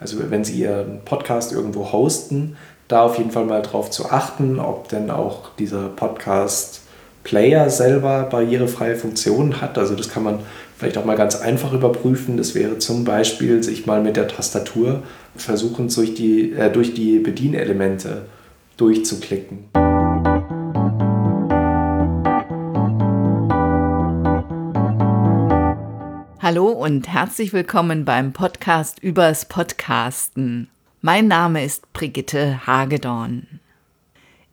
Also wenn Sie Ihren Podcast irgendwo hosten, da auf jeden Fall mal drauf zu achten, ob denn auch dieser Podcast Player selber barrierefreie Funktionen hat. Also das kann man vielleicht auch mal ganz einfach überprüfen. Das wäre zum Beispiel sich mal mit der Tastatur versuchen, durch die, äh, durch die Bedienelemente durchzuklicken. Hallo und herzlich willkommen beim Podcast übers Podcasten. Mein Name ist Brigitte Hagedorn.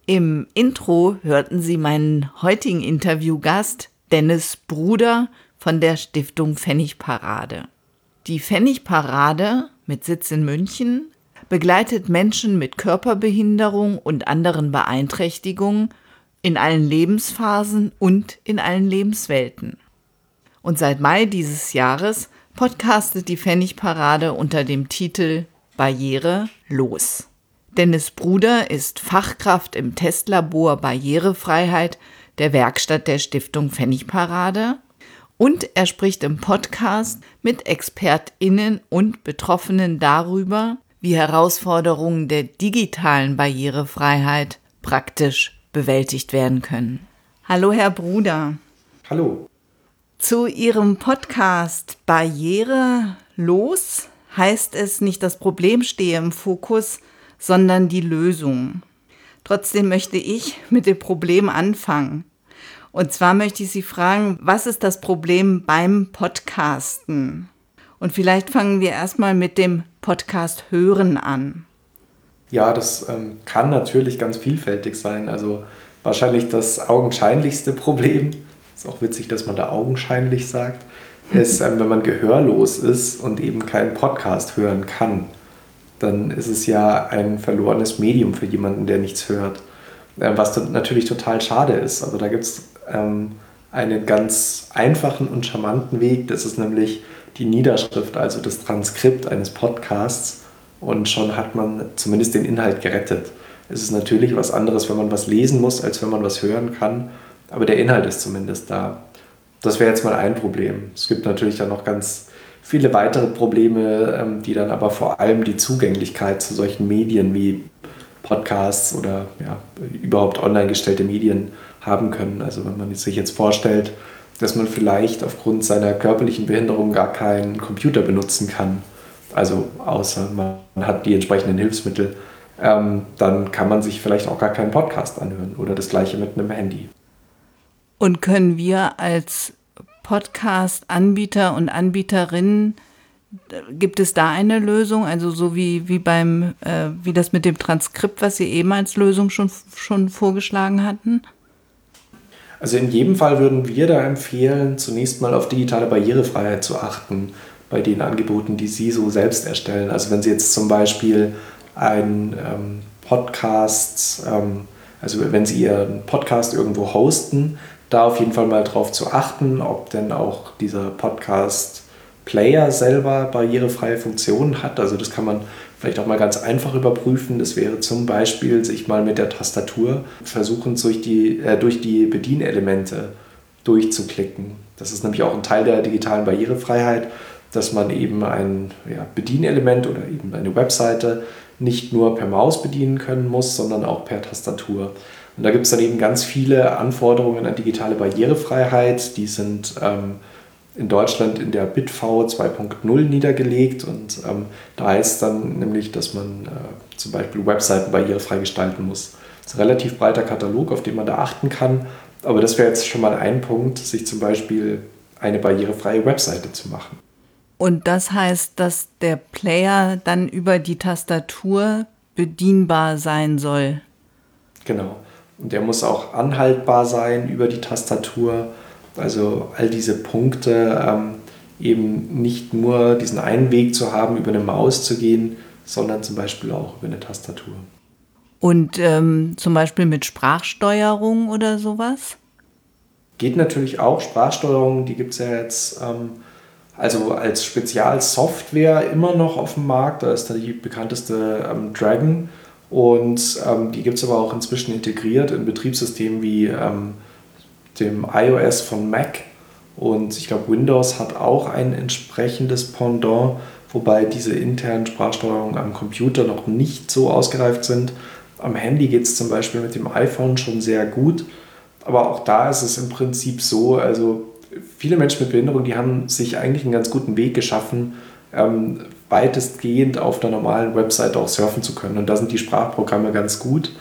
Im Intro hörten Sie meinen heutigen Interviewgast Dennis Bruder von der Stiftung Pfennigparade. Die Pfennigparade mit Sitz in München begleitet Menschen mit Körperbehinderung und anderen Beeinträchtigungen in allen Lebensphasen und in allen Lebenswelten. Und seit Mai dieses Jahres podcastet die Pfennigparade unter dem Titel Barriere los. Dennis Bruder ist Fachkraft im Testlabor Barrierefreiheit der Werkstatt der Stiftung Pfennigparade und er spricht im Podcast mit ExpertInnen und Betroffenen darüber, wie Herausforderungen der digitalen Barrierefreiheit praktisch bewältigt werden können. Hallo, Herr Bruder. Hallo. Zu Ihrem Podcast Barriere los heißt es nicht, das Problem stehe im Fokus, sondern die Lösung. Trotzdem möchte ich mit dem Problem anfangen. Und zwar möchte ich Sie fragen, was ist das Problem beim Podcasten? Und vielleicht fangen wir erstmal mit dem Podcast hören an. Ja, das ähm, kann natürlich ganz vielfältig sein. Also wahrscheinlich das augenscheinlichste Problem ist auch witzig, dass man da augenscheinlich sagt, ist, ähm, wenn man gehörlos ist und eben keinen Podcast hören kann, dann ist es ja ein verlorenes Medium für jemanden, der nichts hört. Ähm, was natürlich total schade ist. Also da gibt es ähm, einen ganz einfachen und charmanten Weg. Das ist nämlich die Niederschrift, also das Transkript eines Podcasts. Und schon hat man zumindest den Inhalt gerettet. Es ist natürlich was anderes, wenn man was lesen muss, als wenn man was hören kann aber der Inhalt ist zumindest da. Das wäre jetzt mal ein Problem. Es gibt natürlich dann noch ganz viele weitere Probleme, ähm, die dann aber vor allem die Zugänglichkeit zu solchen Medien wie Podcasts oder ja, überhaupt online gestellte Medien haben können. Also wenn man sich jetzt vorstellt, dass man vielleicht aufgrund seiner körperlichen Behinderung gar keinen Computer benutzen kann, also außer man hat die entsprechenden Hilfsmittel, ähm, dann kann man sich vielleicht auch gar keinen Podcast anhören oder das gleiche mit einem Handy. Und können wir als Podcast-Anbieter und Anbieterinnen, gibt es da eine Lösung? Also so wie, wie beim, äh, wie das mit dem Transkript, was Sie eben als Lösung schon, schon vorgeschlagen hatten? Also in jedem Fall würden wir da empfehlen, zunächst mal auf digitale Barrierefreiheit zu achten bei den Angeboten, die Sie so selbst erstellen. Also wenn Sie jetzt zum Beispiel einen ähm, Podcast, ähm, also wenn Sie Ihren Podcast irgendwo hosten, da auf jeden Fall mal drauf zu achten, ob denn auch dieser Podcast Player selber barrierefreie Funktionen hat. Also das kann man vielleicht auch mal ganz einfach überprüfen. Das wäre zum Beispiel sich mal mit der Tastatur versuchen, durch die, äh, durch die Bedienelemente durchzuklicken. Das ist nämlich auch ein Teil der digitalen Barrierefreiheit, dass man eben ein ja, Bedienelement oder eben eine Webseite nicht nur per Maus bedienen können muss, sondern auch per Tastatur. Und da gibt es dann eben ganz viele Anforderungen an digitale Barrierefreiheit. Die sind ähm, in Deutschland in der BitV 2.0 niedergelegt. Und ähm, da heißt dann nämlich, dass man äh, zum Beispiel Webseiten barrierefrei gestalten muss. Das ist ein relativ breiter Katalog, auf den man da achten kann. Aber das wäre jetzt schon mal ein Punkt, sich zum Beispiel eine barrierefreie Webseite zu machen. Und das heißt, dass der Player dann über die Tastatur bedienbar sein soll. Genau. Und der muss auch anhaltbar sein über die Tastatur. Also all diese Punkte, ähm, eben nicht nur diesen einen Weg zu haben, über eine Maus zu gehen, sondern zum Beispiel auch über eine Tastatur. Und ähm, zum Beispiel mit Sprachsteuerung oder sowas? Geht natürlich auch. Sprachsteuerung, die gibt es ja jetzt ähm, also als Spezialsoftware immer noch auf dem Markt. Da ist da die bekannteste ähm, Dragon und ähm, die gibt es aber auch inzwischen integriert in Betriebssystemen wie ähm, dem iOS von Mac. Und ich glaube, Windows hat auch ein entsprechendes Pendant, wobei diese internen Sprachsteuerungen am Computer noch nicht so ausgereift sind. Am Handy geht es zum Beispiel mit dem iPhone schon sehr gut, aber auch da ist es im Prinzip so, also viele Menschen mit Behinderung, die haben sich eigentlich einen ganz guten Weg geschaffen, ähm, weitestgehend auf der normalen Website auch surfen zu können. Und da sind die Sprachprogramme ganz gut,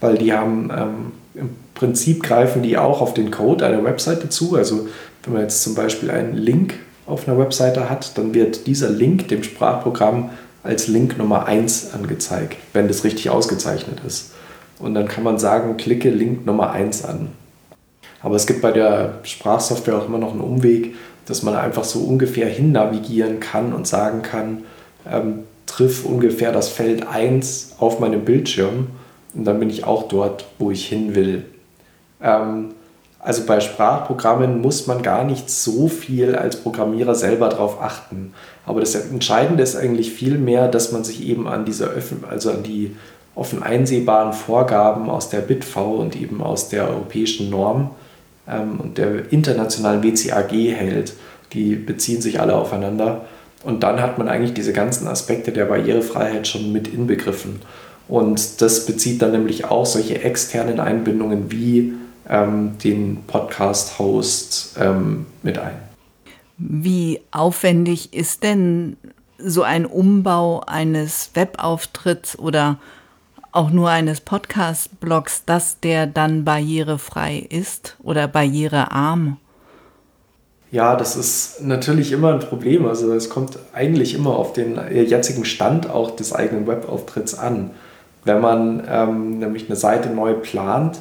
weil die haben ähm, im Prinzip greifen die auch auf den Code einer Webseite zu. Also wenn man jetzt zum Beispiel einen Link auf einer Webseite hat, dann wird dieser Link dem Sprachprogramm als Link Nummer 1 angezeigt, wenn das richtig ausgezeichnet ist. Und dann kann man sagen, klicke Link Nummer 1 an. Aber es gibt bei der Sprachsoftware auch immer noch einen Umweg, dass man einfach so ungefähr hin navigieren kann und sagen kann, ähm, triff ungefähr das Feld 1 auf meinem Bildschirm und dann bin ich auch dort, wo ich hin will. Ähm, also bei Sprachprogrammen muss man gar nicht so viel als Programmierer selber darauf achten. Aber das Entscheidende ist eigentlich vielmehr, dass man sich eben an diese also an die offen einsehbaren Vorgaben aus der BitV und eben aus der europäischen Norm ähm, und der internationalen WCAG hält. Die beziehen sich alle aufeinander. Und dann hat man eigentlich diese ganzen Aspekte der Barrierefreiheit schon mit inbegriffen. Und das bezieht dann nämlich auch solche externen Einbindungen wie ähm, den Podcast-Host ähm, mit ein. Wie aufwendig ist denn so ein Umbau eines Webauftritts oder auch nur eines Podcast-Blogs, dass der dann barrierefrei ist oder barrierearm? Ja, das ist natürlich immer ein Problem. Also es kommt eigentlich immer auf den jetzigen Stand auch des eigenen Webauftritts an. Wenn man ähm, nämlich eine Seite neu plant,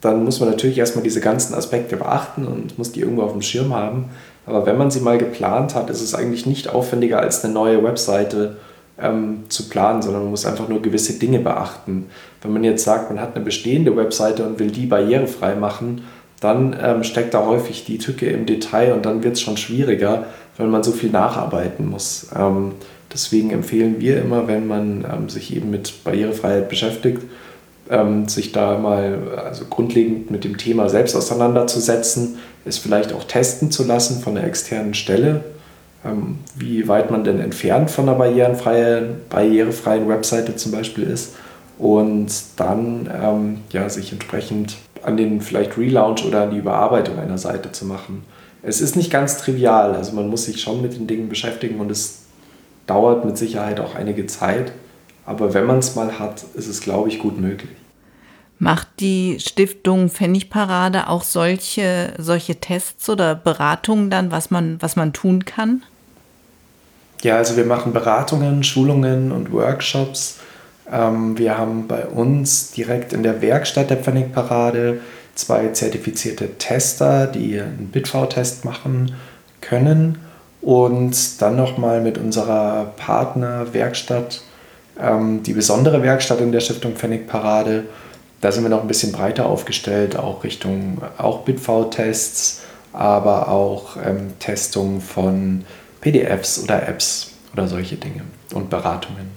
dann muss man natürlich erstmal diese ganzen Aspekte beachten und muss die irgendwo auf dem Schirm haben. Aber wenn man sie mal geplant hat, ist es eigentlich nicht aufwendiger als eine neue Webseite ähm, zu planen, sondern man muss einfach nur gewisse Dinge beachten. Wenn man jetzt sagt, man hat eine bestehende Webseite und will die barrierefrei machen, dann ähm, steckt da häufig die Tücke im Detail und dann wird es schon schwieriger, weil man so viel nacharbeiten muss. Ähm, deswegen empfehlen wir immer, wenn man ähm, sich eben mit Barrierefreiheit beschäftigt, ähm, sich da mal also grundlegend mit dem Thema selbst auseinanderzusetzen, es vielleicht auch testen zu lassen von einer externen Stelle, ähm, wie weit man denn entfernt von einer barrierefreien, barrierefreien Webseite zum Beispiel ist und dann ähm, ja, sich entsprechend an den vielleicht Relaunch oder an die Überarbeitung einer Seite zu machen. Es ist nicht ganz trivial, also man muss sich schon mit den Dingen beschäftigen und es dauert mit Sicherheit auch einige Zeit, aber wenn man es mal hat, ist es, glaube ich, gut möglich. Macht die Stiftung Pfennigparade auch solche, solche Tests oder Beratungen dann, was man, was man tun kann? Ja, also wir machen Beratungen, Schulungen und Workshops. Ähm, wir haben bei uns direkt in der Werkstatt der Pfennigparade zwei zertifizierte Tester, die einen BitV-Test machen können. Und dann nochmal mit unserer Partnerwerkstatt, ähm, die besondere Werkstatt in der Stiftung Pfennigparade, da sind wir noch ein bisschen breiter aufgestellt, auch Richtung auch BitV-Tests, aber auch ähm, Testung von PDFs oder Apps oder solche Dinge und Beratungen.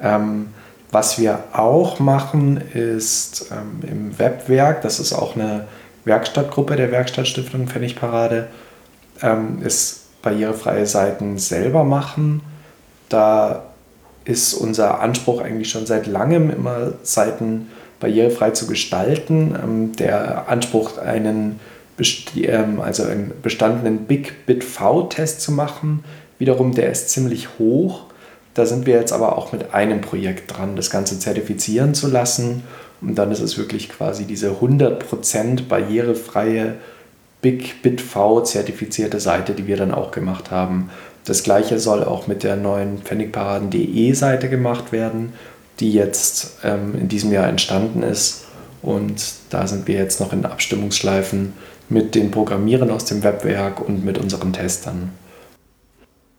Ähm, was wir auch machen, ist ähm, im Webwerk, das ist auch eine Werkstattgruppe der Werkstattstiftung Pfennigparade, ähm, ist barrierefreie Seiten selber machen. Da ist unser Anspruch eigentlich schon seit langem immer Seiten barrierefrei zu gestalten. Ähm, der Anspruch, einen, ähm, also einen bestandenen Big Bit V-Test zu machen, wiederum, der ist ziemlich hoch. Da sind wir jetzt aber auch mit einem Projekt dran, das Ganze zertifizieren zu lassen. Und dann ist es wirklich quasi diese 100% barrierefreie Big Bit V zertifizierte Seite, die wir dann auch gemacht haben. Das gleiche soll auch mit der neuen Pfennigparaden.de Seite gemacht werden die jetzt ähm, in diesem Jahr entstanden ist. Und da sind wir jetzt noch in Abstimmungsschleifen mit den Programmierern aus dem Webwerk und mit unseren Testern.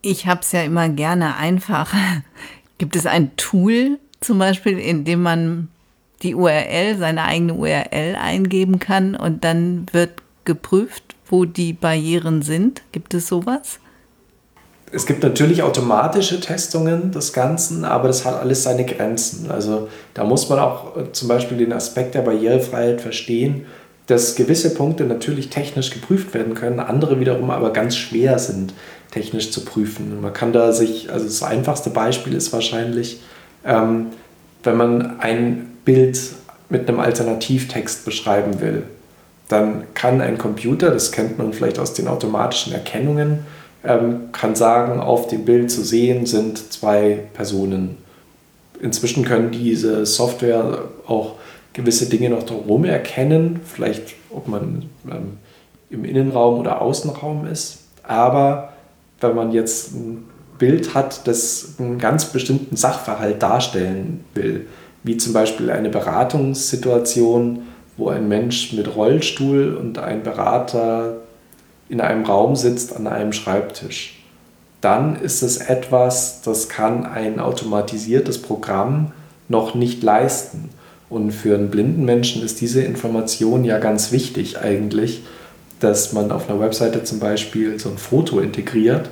Ich habe es ja immer gerne einfach. Gibt es ein Tool zum Beispiel, in dem man die URL, seine eigene URL eingeben kann und dann wird geprüft, wo die Barrieren sind? Gibt es sowas? es gibt natürlich automatische Testungen des Ganzen, aber das hat alles seine Grenzen. Also da muss man auch äh, zum Beispiel den Aspekt der Barrierefreiheit verstehen. Dass gewisse Punkte natürlich technisch geprüft werden können, andere wiederum aber ganz schwer sind, technisch zu prüfen. Man kann da sich, also das einfachste Beispiel ist wahrscheinlich, ähm, wenn man ein Bild mit einem Alternativtext beschreiben will, dann kann ein Computer, das kennt man vielleicht aus den automatischen Erkennungen, ähm, kann sagen, auf dem Bild zu sehen sind zwei Personen. Inzwischen können diese Software auch gewisse Dinge noch drumherum erkennen, vielleicht ob man ähm, im Innenraum oder Außenraum ist. Aber wenn man jetzt ein Bild hat, das einen ganz bestimmten Sachverhalt darstellen will, wie zum Beispiel eine Beratungssituation, wo ein Mensch mit Rollstuhl und ein Berater in einem Raum sitzt an einem Schreibtisch, dann ist es etwas, das kann ein automatisiertes Programm noch nicht leisten. Und für einen blinden Menschen ist diese Information ja ganz wichtig eigentlich, dass man auf einer Webseite zum Beispiel so ein Foto integriert,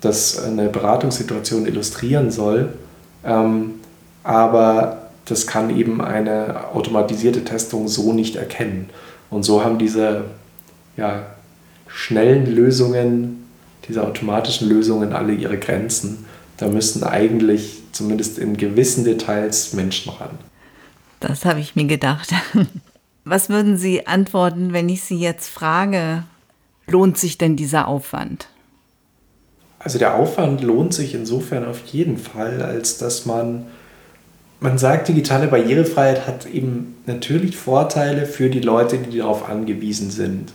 das eine Beratungssituation illustrieren soll. Ähm, aber das kann eben eine automatisierte Testung so nicht erkennen. Und so haben diese ja, schnellen Lösungen, diese automatischen Lösungen alle ihre Grenzen. Da müssten eigentlich zumindest in gewissen Details Menschen ran. Das habe ich mir gedacht. Was würden Sie antworten, wenn ich Sie jetzt frage, lohnt sich denn dieser Aufwand? Also der Aufwand lohnt sich insofern auf jeden Fall, als dass man, man sagt, digitale Barrierefreiheit hat eben natürlich Vorteile für die Leute, die darauf angewiesen sind.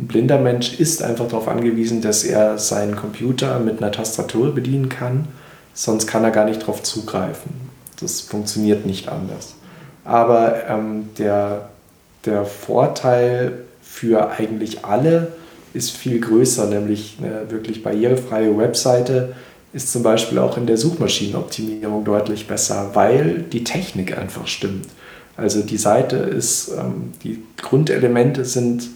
Ein blinder Mensch ist einfach darauf angewiesen, dass er seinen Computer mit einer Tastatur bedienen kann, sonst kann er gar nicht darauf zugreifen. Das funktioniert nicht anders. Aber ähm, der, der Vorteil für eigentlich alle ist viel größer, nämlich eine wirklich barrierefreie Webseite ist zum Beispiel auch in der Suchmaschinenoptimierung deutlich besser, weil die Technik einfach stimmt. Also die Seite ist, ähm, die Grundelemente sind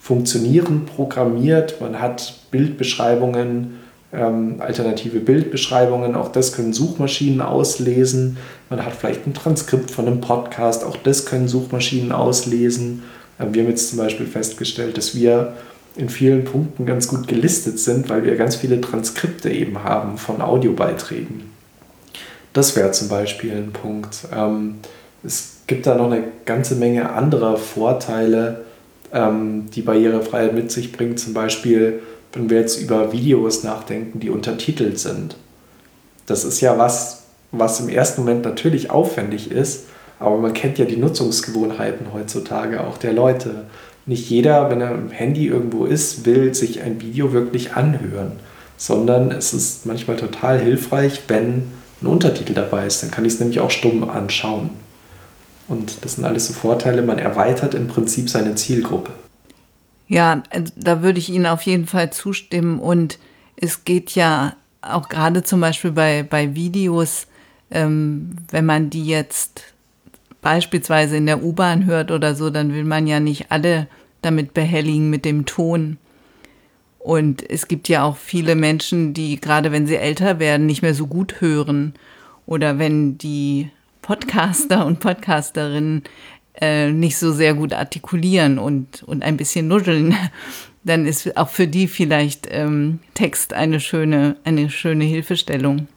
funktionierend programmiert, man hat Bildbeschreibungen, ähm, alternative Bildbeschreibungen, auch das können Suchmaschinen auslesen. Man hat vielleicht ein Transkript von einem Podcast, auch das können Suchmaschinen auslesen. Ähm, wir haben jetzt zum Beispiel festgestellt, dass wir in vielen Punkten ganz gut gelistet sind, weil wir ganz viele Transkripte eben haben von Audiobeiträgen. Das wäre zum Beispiel ein Punkt. Ähm, es gibt da noch eine ganze Menge anderer Vorteile, ähm, die Barrierefreiheit mit sich bringt. Zum Beispiel, wenn wir jetzt über Videos nachdenken, die untertitelt sind. Das ist ja was, was im ersten Moment natürlich aufwendig ist, aber man kennt ja die Nutzungsgewohnheiten heutzutage auch der Leute. Nicht jeder, wenn er im Handy irgendwo ist, will sich ein Video wirklich anhören, sondern es ist manchmal total hilfreich, wenn ein Untertitel dabei ist. Dann kann ich es nämlich auch stumm anschauen. Und das sind alles so Vorteile. Man erweitert im Prinzip seine Zielgruppe. Ja, da würde ich Ihnen auf jeden Fall zustimmen. Und es geht ja auch gerade zum Beispiel bei, bei Videos, ähm, wenn man die jetzt beispielsweise in der U-Bahn hört oder so, dann will man ja nicht alle damit behelligen mit dem Ton. Und es gibt ja auch viele Menschen, die gerade wenn sie älter werden, nicht mehr so gut hören. Oder wenn die Podcaster und Podcasterinnen äh, nicht so sehr gut artikulieren und, und ein bisschen nuscheln, dann ist auch für die vielleicht ähm, Text eine schöne, eine schöne Hilfestellung.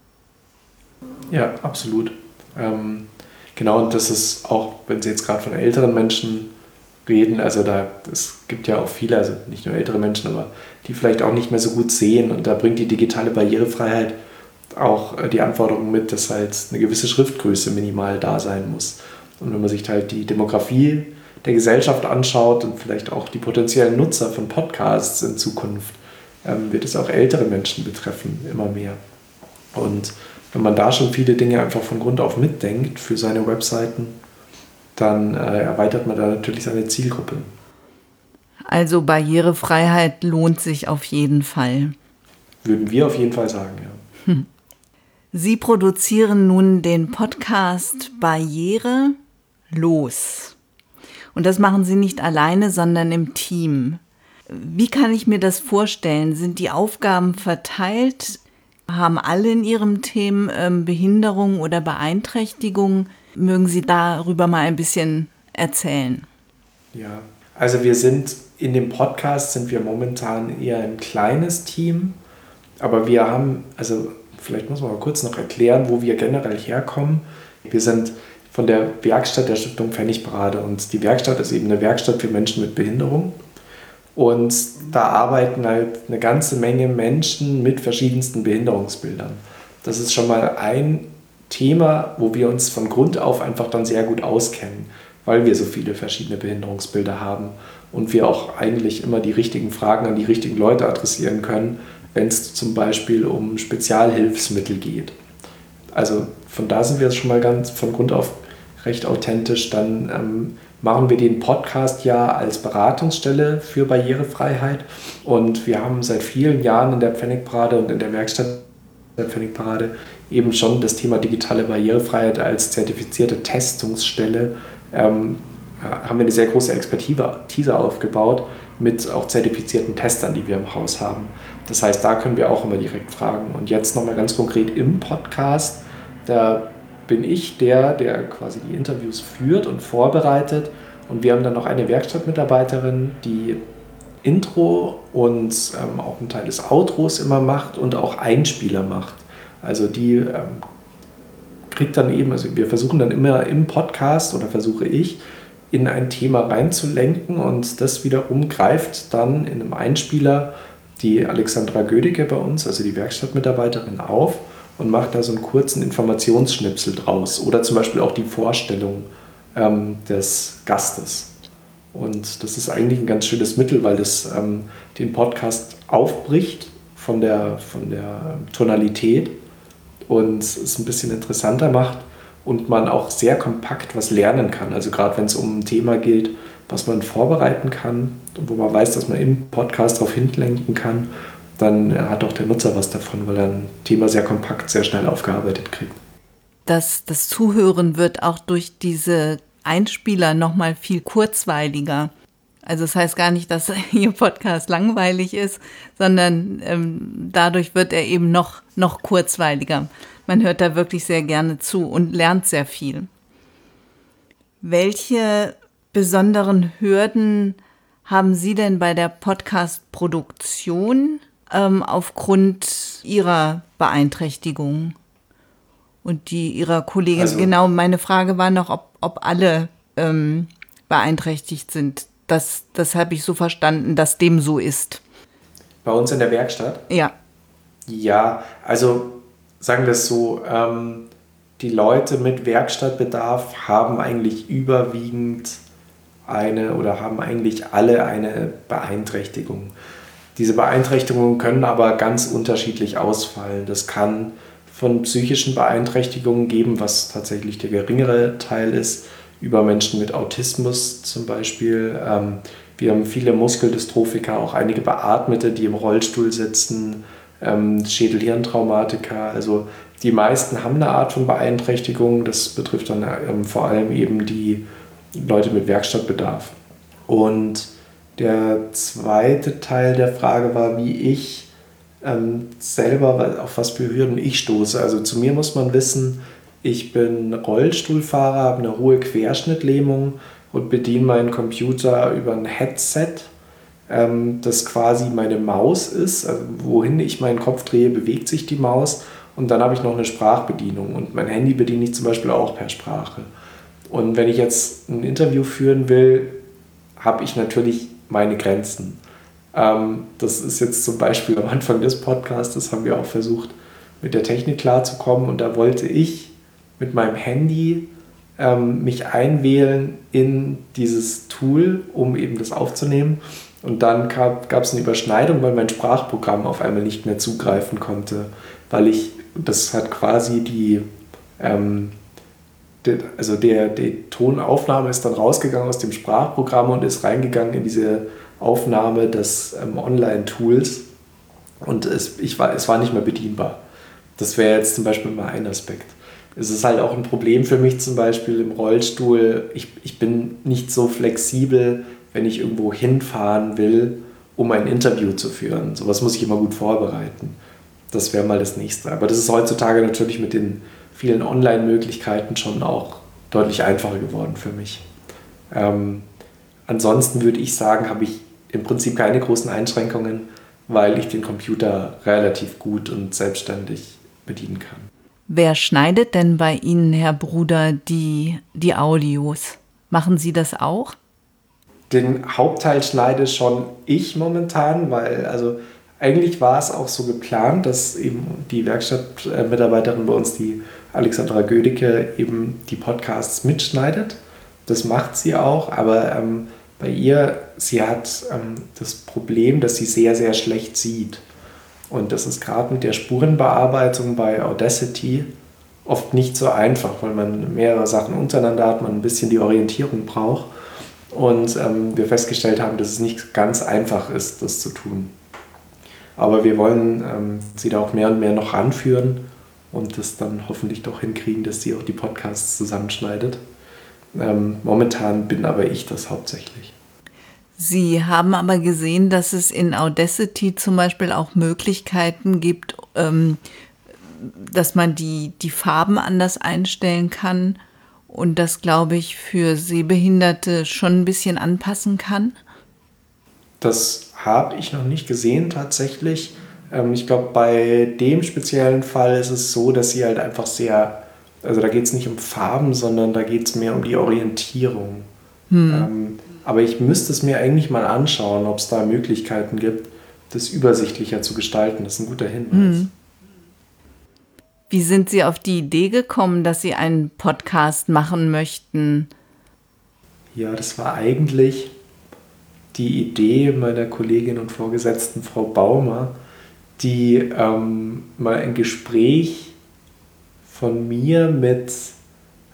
Ja, absolut. Ähm, genau, und das ist auch, wenn Sie jetzt gerade von älteren Menschen reden, also da, es gibt ja auch viele, also nicht nur ältere Menschen, aber die vielleicht auch nicht mehr so gut sehen und da bringt die digitale Barrierefreiheit auch äh, die Anforderung mit, dass halt eine gewisse Schriftgröße minimal da sein muss. Und wenn man sich halt die Demografie der Gesellschaft anschaut und vielleicht auch die potenziellen Nutzer von Podcasts in Zukunft, ähm, wird es auch ältere Menschen betreffen, immer mehr. Und wenn man da schon viele Dinge einfach von Grund auf mitdenkt für seine Webseiten, dann äh, erweitert man da natürlich seine Zielgruppe. Also Barrierefreiheit lohnt sich auf jeden Fall. Würden wir auf jeden Fall sagen, ja. Hm. Sie produzieren nun den Podcast Barriere los. Und das machen Sie nicht alleine, sondern im Team. Wie kann ich mir das vorstellen? Sind die Aufgaben verteilt? Haben alle in ihrem Team ähm, Behinderung oder Beeinträchtigung? Mögen Sie darüber mal ein bisschen erzählen? Ja, Also wir sind in dem Podcast sind wir momentan eher ein kleines Team, aber wir haben, also vielleicht muss man mal kurz noch erklären, wo wir generell herkommen. Wir sind von der Werkstatt der Stiftung Pfennigparade und die Werkstatt ist eben eine Werkstatt für Menschen mit Behinderung. Und da arbeiten halt eine ganze Menge Menschen mit verschiedensten Behinderungsbildern. Das ist schon mal ein Thema, wo wir uns von Grund auf einfach dann sehr gut auskennen, weil wir so viele verschiedene Behinderungsbilder haben und wir auch eigentlich immer die richtigen Fragen an die richtigen Leute adressieren können, wenn es zum Beispiel um Spezialhilfsmittel geht. Also von da sind wir jetzt schon mal ganz von Grund auf recht authentisch. Dann ähm, machen wir den Podcast ja als Beratungsstelle für Barrierefreiheit und wir haben seit vielen Jahren in der Pfennigparade und in der Werkstatt der Pfennigparade eben schon das Thema digitale Barrierefreiheit als zertifizierte Testungsstelle ähm, haben wir eine sehr große Expertise aufgebaut mit auch zertifizierten Testern, die wir im Haus haben. Das heißt, da können wir auch immer direkt fragen. Und jetzt nochmal ganz konkret im Podcast, da bin ich der, der quasi die Interviews führt und vorbereitet. Und wir haben dann noch eine Werkstattmitarbeiterin, die Intro und ähm, auch einen Teil des Outros immer macht und auch Einspieler macht. Also die ähm, kriegt dann eben, also wir versuchen dann immer im Podcast oder versuche ich, in ein Thema reinzulenken und das wiederum greift dann in einem Einspieler die Alexandra Gödicke bei uns, also die Werkstattmitarbeiterin, auf und macht da so einen kurzen Informationsschnipsel draus oder zum Beispiel auch die Vorstellung ähm, des Gastes. Und das ist eigentlich ein ganz schönes Mittel, weil das ähm, den Podcast aufbricht von der, von der Tonalität und es ein bisschen interessanter macht und man auch sehr kompakt was lernen kann. Also gerade wenn es um ein Thema geht, was man vorbereiten kann, wo man weiß, dass man im Podcast darauf hinlenken kann, dann hat auch der Nutzer was davon, weil er ein Thema sehr kompakt, sehr schnell aufgearbeitet kriegt. Das, das Zuhören wird auch durch diese Einspieler nochmal viel kurzweiliger. Also das heißt gar nicht, dass Ihr Podcast langweilig ist, sondern ähm, dadurch wird er eben noch, noch kurzweiliger. Man hört da wirklich sehr gerne zu und lernt sehr viel. Welche besonderen Hürden haben Sie denn bei der Podcast-Produktion ähm, aufgrund Ihrer Beeinträchtigung und die Ihrer Kollegin? Also, genau, meine Frage war noch, ob, ob alle ähm, beeinträchtigt sind. Das, das habe ich so verstanden, dass dem so ist. Bei uns in der Werkstatt? Ja. Ja, also sagen wir es so, ähm, die Leute mit Werkstattbedarf haben eigentlich überwiegend eine oder haben eigentlich alle eine Beeinträchtigung. Diese Beeinträchtigungen können aber ganz unterschiedlich ausfallen. Das kann von psychischen Beeinträchtigungen geben, was tatsächlich der geringere Teil ist, über Menschen mit Autismus zum Beispiel. Ähm, wir haben viele Muskeldystrophiker, auch einige Beatmete, die im Rollstuhl sitzen, ähm, Schädel-Hirntraumatiker. Also die meisten haben eine Art von Beeinträchtigung. Das betrifft dann ähm, vor allem eben die Leute mit Werkstattbedarf. Und der zweite Teil der Frage war, wie ich ähm, selber, auf was für Hürden ich stoße. Also zu mir muss man wissen, ich bin Rollstuhlfahrer, habe eine hohe Querschnittlähmung und bediene meinen Computer über ein Headset ähm, das quasi meine Maus ist. Also wohin ich meinen Kopf drehe, bewegt sich die Maus. Und dann habe ich noch eine Sprachbedienung. Und mein Handy bediene ich zum Beispiel auch per Sprache. Und wenn ich jetzt ein Interview führen will, habe ich natürlich meine Grenzen. Ähm, das ist jetzt zum Beispiel am Anfang des Podcasts, haben wir auch versucht, mit der Technik klarzukommen. Und da wollte ich mit meinem Handy ähm, mich einwählen in dieses Tool, um eben das aufzunehmen. Und dann gab es eine Überschneidung, weil mein Sprachprogramm auf einmal nicht mehr zugreifen konnte, weil ich, das hat quasi die, ähm, die also der, die Tonaufnahme ist dann rausgegangen aus dem Sprachprogramm und ist reingegangen in diese Aufnahme des ähm, Online-Tools und es, ich war, es war nicht mehr bedienbar. Das wäre jetzt zum Beispiel mal ein Aspekt. Es ist halt auch ein Problem für mich zum Beispiel im Rollstuhl. Ich, ich bin nicht so flexibel, wenn ich irgendwo hinfahren will, um ein Interview zu führen. Sowas muss ich immer gut vorbereiten. Das wäre mal das nächste. Aber das ist heutzutage natürlich mit den vielen Online-Möglichkeiten schon auch deutlich einfacher geworden für mich. Ähm, ansonsten würde ich sagen, habe ich im Prinzip keine großen Einschränkungen, weil ich den Computer relativ gut und selbstständig bedienen kann. Wer schneidet denn bei Ihnen, Herr Bruder, die, die Audios? Machen Sie das auch? Den Hauptteil schneide schon ich momentan, weil also eigentlich war es auch so geplant, dass eben die Werkstattmitarbeiterin bei uns, die Alexandra Gödicke, eben die Podcasts mitschneidet. Das macht sie auch, aber ähm, bei ihr, sie hat ähm, das Problem, dass sie sehr, sehr schlecht sieht. Und das ist gerade mit der Spurenbearbeitung bei Audacity oft nicht so einfach, weil man mehrere Sachen untereinander hat, man ein bisschen die Orientierung braucht. Und ähm, wir festgestellt haben, dass es nicht ganz einfach ist, das zu tun. Aber wir wollen ähm, sie da auch mehr und mehr noch ranführen und das dann hoffentlich doch hinkriegen, dass sie auch die Podcasts zusammenschneidet. Ähm, momentan bin aber ich das hauptsächlich. Sie haben aber gesehen, dass es in Audacity zum Beispiel auch Möglichkeiten gibt, ähm, dass man die, die Farben anders einstellen kann und das, glaube ich, für Sehbehinderte schon ein bisschen anpassen kann. Das habe ich noch nicht gesehen tatsächlich. Ähm, ich glaube, bei dem speziellen Fall ist es so, dass sie halt einfach sehr, also da geht es nicht um Farben, sondern da geht es mehr um die Orientierung. Hm. Ähm, aber ich müsste es mir eigentlich mal anschauen, ob es da Möglichkeiten gibt, das übersichtlicher zu gestalten. Das ist ein guter Hinweis. Hm. Wie sind Sie auf die Idee gekommen, dass Sie einen Podcast machen möchten? Ja, das war eigentlich die Idee meiner Kollegin und Vorgesetzten Frau Baumer, die ähm, mal ein Gespräch von mir mit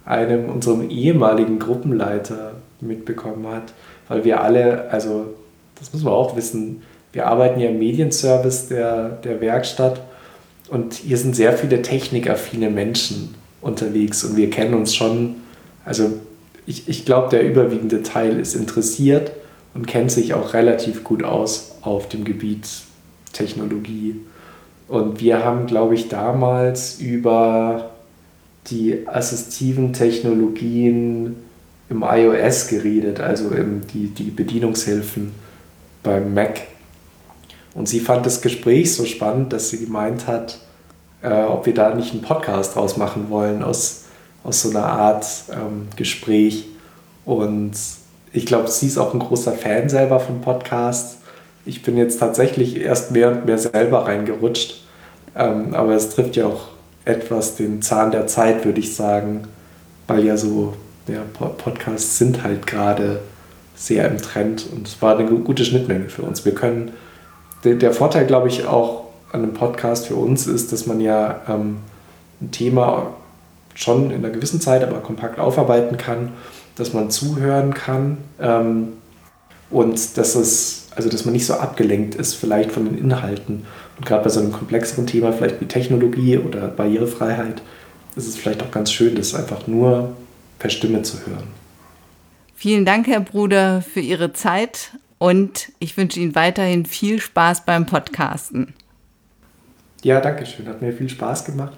einem unserem ehemaligen Gruppenleiter mitbekommen hat, weil wir alle, also das muss man auch wissen, wir arbeiten ja im Medienservice der, der Werkstatt und hier sind sehr viele technikaffine Menschen unterwegs und wir kennen uns schon, also ich, ich glaube, der überwiegende Teil ist interessiert und kennt sich auch relativ gut aus auf dem Gebiet Technologie. Und wir haben, glaube ich, damals über die assistiven Technologien im iOS geredet, also im, die, die Bedienungshilfen beim Mac. Und sie fand das Gespräch so spannend, dass sie gemeint hat, äh, ob wir da nicht einen Podcast draus machen wollen aus, aus so einer Art ähm, Gespräch. Und ich glaube, sie ist auch ein großer Fan selber von Podcasts. Ich bin jetzt tatsächlich erst mehr und mehr selber reingerutscht. Ähm, aber es trifft ja auch etwas den Zahn der Zeit, würde ich sagen, weil ja so ja, Podcasts sind halt gerade sehr im Trend und es war eine gute Schnittmenge für uns. Wir können, der, der Vorteil, glaube ich, auch an einem Podcast für uns ist, dass man ja ähm, ein Thema schon in einer gewissen Zeit, aber kompakt aufarbeiten kann dass man zuhören kann ähm, und dass es, also dass man nicht so abgelenkt ist vielleicht von den Inhalten. Und gerade bei so einem komplexeren Thema, vielleicht wie Technologie oder Barrierefreiheit, ist es vielleicht auch ganz schön, das einfach nur per Stimme zu hören. Vielen Dank, Herr Bruder, für Ihre Zeit und ich wünsche Ihnen weiterhin viel Spaß beim Podcasten. Ja, danke schön. Hat mir viel Spaß gemacht.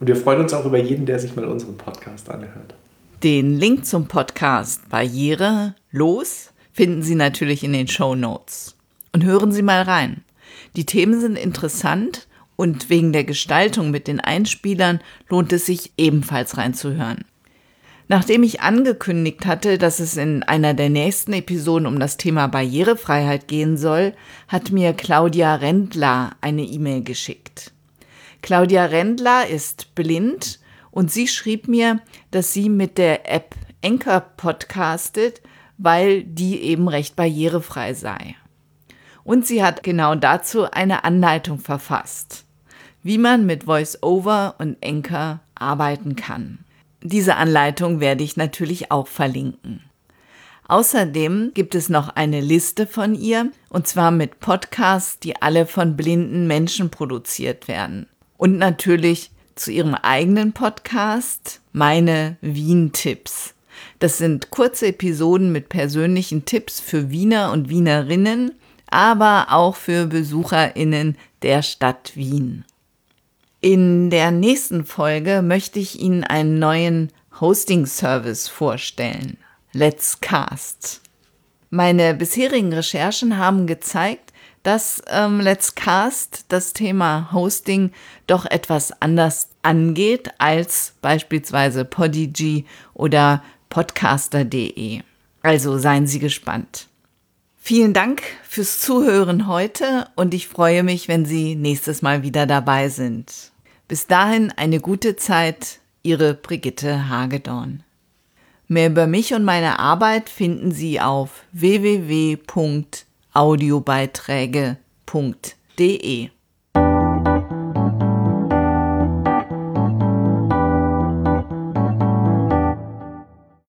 Und wir freuen uns auch über jeden, der sich mal unseren Podcast anhört. Den Link zum Podcast Barriere los finden Sie natürlich in den Show Notes. Und hören Sie mal rein. Die Themen sind interessant und wegen der Gestaltung mit den Einspielern lohnt es sich ebenfalls reinzuhören. Nachdem ich angekündigt hatte, dass es in einer der nächsten Episoden um das Thema Barrierefreiheit gehen soll, hat mir Claudia Rendler eine E-Mail geschickt. Claudia Rendler ist blind und sie schrieb mir, dass sie mit der App Anchor podcastet, weil die eben recht barrierefrei sei. Und sie hat genau dazu eine Anleitung verfasst, wie man mit VoiceOver und Anchor arbeiten kann. Diese Anleitung werde ich natürlich auch verlinken. Außerdem gibt es noch eine Liste von ihr, und zwar mit Podcasts, die alle von blinden Menschen produziert werden. Und natürlich zu ihrem eigenen Podcast, meine Wien-Tipps. Das sind kurze Episoden mit persönlichen Tipps für Wiener und Wienerinnen, aber auch für Besucherinnen der Stadt Wien. In der nächsten Folge möchte ich Ihnen einen neuen Hosting-Service vorstellen. Let's Cast. Meine bisherigen Recherchen haben gezeigt, dass ähm, Let's Cast das Thema Hosting doch etwas anders angeht als beispielsweise Podigy oder podcaster.de. Also seien Sie gespannt. Vielen Dank fürs Zuhören heute und ich freue mich, wenn Sie nächstes Mal wieder dabei sind. Bis dahin eine gute Zeit, Ihre Brigitte Hagedorn. Mehr über mich und meine Arbeit finden Sie auf www.audiobeiträge.de.